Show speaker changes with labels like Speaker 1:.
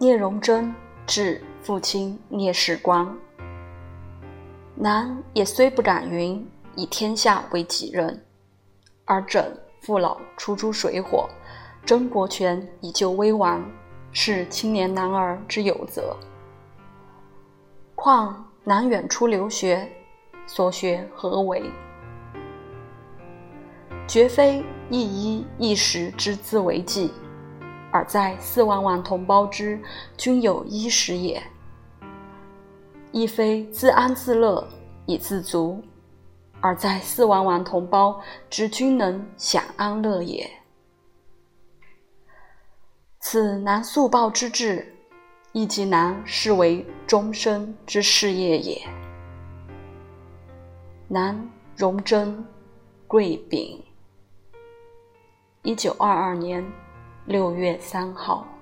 Speaker 1: 聂荣臻致父亲聂世光。南也虽不敢云以天下为己任，而枕父老出诸水火，争国权以救危亡，是青年男儿之有责。况南远出留学，所学何为？绝非一衣一食之自为计，而在四万万同胞之均有衣食也；亦非自安自乐以自足，而在四万万同胞之均能享安乐也。此南速报之志。亦即南视为终身之事业也。南荣臻，贵丙，一九二二年六月三号。